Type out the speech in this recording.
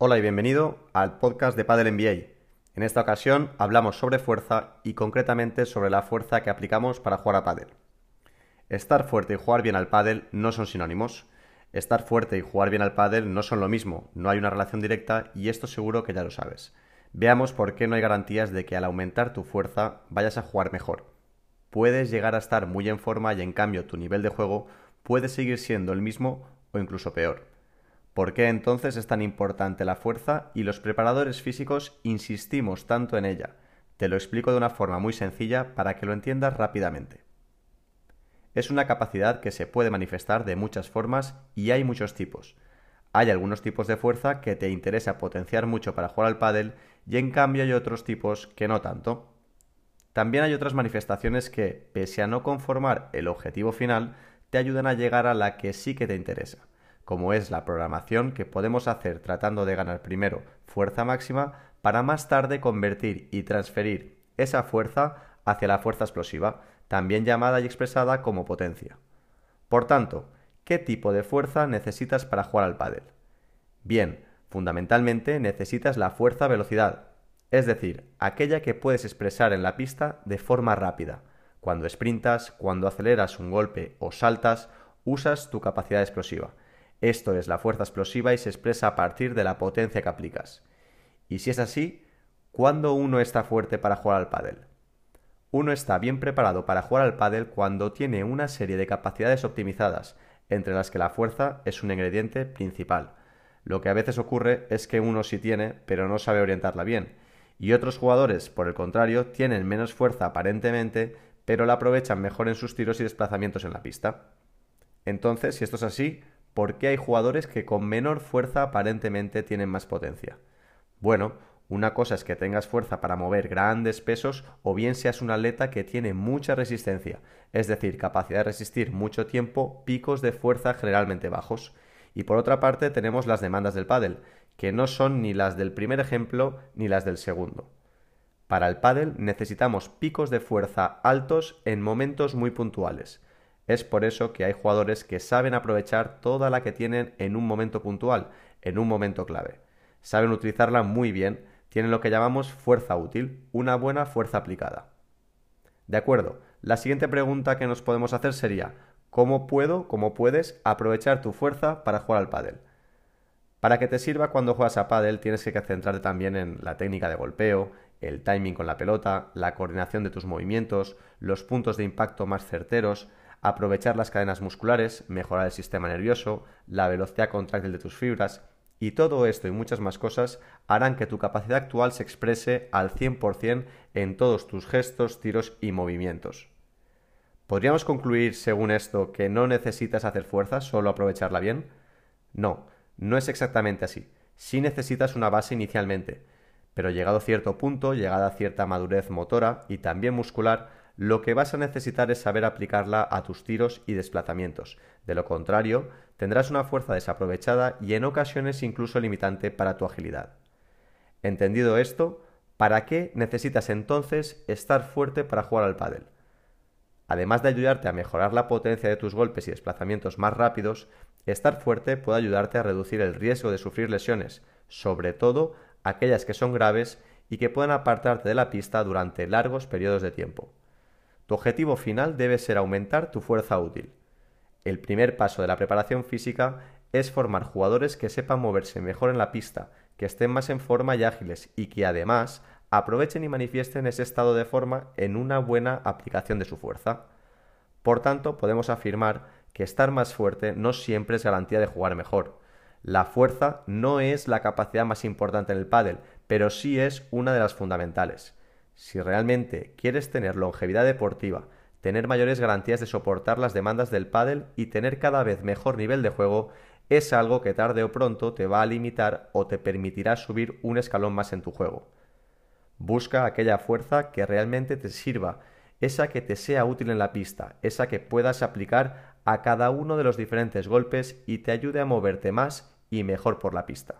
Hola y bienvenido al podcast de Padel NBA. En esta ocasión hablamos sobre fuerza y concretamente sobre la fuerza que aplicamos para jugar a pádel. Estar fuerte y jugar bien al pádel no son sinónimos. Estar fuerte y jugar bien al pádel no son lo mismo, no hay una relación directa y esto seguro que ya lo sabes. Veamos por qué no hay garantías de que al aumentar tu fuerza vayas a jugar mejor. Puedes llegar a estar muy en forma y en cambio tu nivel de juego puede seguir siendo el mismo o incluso peor. ¿Por qué entonces es tan importante la fuerza y los preparadores físicos insistimos tanto en ella? Te lo explico de una forma muy sencilla para que lo entiendas rápidamente. Es una capacidad que se puede manifestar de muchas formas y hay muchos tipos. Hay algunos tipos de fuerza que te interesa potenciar mucho para jugar al pádel y en cambio hay otros tipos que no tanto. También hay otras manifestaciones que, pese a no conformar el objetivo final, te ayudan a llegar a la que sí que te interesa como es la programación que podemos hacer tratando de ganar primero fuerza máxima para más tarde convertir y transferir esa fuerza hacia la fuerza explosiva, también llamada y expresada como potencia. Por tanto, ¿qué tipo de fuerza necesitas para jugar al pádel? Bien, fundamentalmente necesitas la fuerza-velocidad, es decir, aquella que puedes expresar en la pista de forma rápida. Cuando sprintas, cuando aceleras un golpe o saltas, usas tu capacidad explosiva esto es la fuerza explosiva y se expresa a partir de la potencia que aplicas. Y si es así, ¿cuándo uno está fuerte para jugar al pádel? Uno está bien preparado para jugar al pádel cuando tiene una serie de capacidades optimizadas, entre las que la fuerza es un ingrediente principal. Lo que a veces ocurre es que uno sí tiene, pero no sabe orientarla bien, y otros jugadores, por el contrario, tienen menos fuerza aparentemente, pero la aprovechan mejor en sus tiros y desplazamientos en la pista. Entonces, si esto es así, ¿por qué hay jugadores que con menor fuerza aparentemente tienen más potencia? Bueno, una cosa es que tengas fuerza para mover grandes pesos o bien seas un atleta que tiene mucha resistencia, es decir, capacidad de resistir mucho tiempo picos de fuerza generalmente bajos. Y por otra parte tenemos las demandas del pádel, que no son ni las del primer ejemplo ni las del segundo. Para el pádel necesitamos picos de fuerza altos en momentos muy puntuales. Es por eso que hay jugadores que saben aprovechar toda la que tienen en un momento puntual, en un momento clave. Saben utilizarla muy bien, tienen lo que llamamos fuerza útil, una buena fuerza aplicada. De acuerdo, la siguiente pregunta que nos podemos hacer sería, ¿cómo puedo, cómo puedes aprovechar tu fuerza para jugar al pádel? Para que te sirva cuando juegas a pádel tienes que centrarte también en la técnica de golpeo, el timing con la pelota, la coordinación de tus movimientos, los puntos de impacto más certeros, aprovechar las cadenas musculares, mejorar el sistema nervioso, la velocidad contráctil de tus fibras, y todo esto y muchas más cosas harán que tu capacidad actual se exprese al 100% en todos tus gestos, tiros y movimientos. ¿Podríamos concluir, según esto, que no necesitas hacer fuerza, solo aprovecharla bien? No, no es exactamente así. Sí necesitas una base inicialmente, pero llegado a cierto punto, llegada a cierta madurez motora y también muscular, lo que vas a necesitar es saber aplicarla a tus tiros y desplazamientos. De lo contrario, tendrás una fuerza desaprovechada y en ocasiones incluso limitante para tu agilidad. Entendido esto, ¿para qué necesitas entonces estar fuerte para jugar al pádel? Además de ayudarte a mejorar la potencia de tus golpes y desplazamientos más rápidos, estar fuerte puede ayudarte a reducir el riesgo de sufrir lesiones, sobre todo aquellas que son graves y que pueden apartarte de la pista durante largos periodos de tiempo. Tu objetivo final debe ser aumentar tu fuerza útil. El primer paso de la preparación física es formar jugadores que sepan moverse mejor en la pista, que estén más en forma y ágiles y que además aprovechen y manifiesten ese estado de forma en una buena aplicación de su fuerza. Por tanto, podemos afirmar que estar más fuerte no siempre es garantía de jugar mejor. La fuerza no es la capacidad más importante en el pádel, pero sí es una de las fundamentales. Si realmente quieres tener longevidad deportiva, tener mayores garantías de soportar las demandas del pádel y tener cada vez mejor nivel de juego, es algo que tarde o pronto te va a limitar o te permitirá subir un escalón más en tu juego. Busca aquella fuerza que realmente te sirva, esa que te sea útil en la pista, esa que puedas aplicar a cada uno de los diferentes golpes y te ayude a moverte más y mejor por la pista.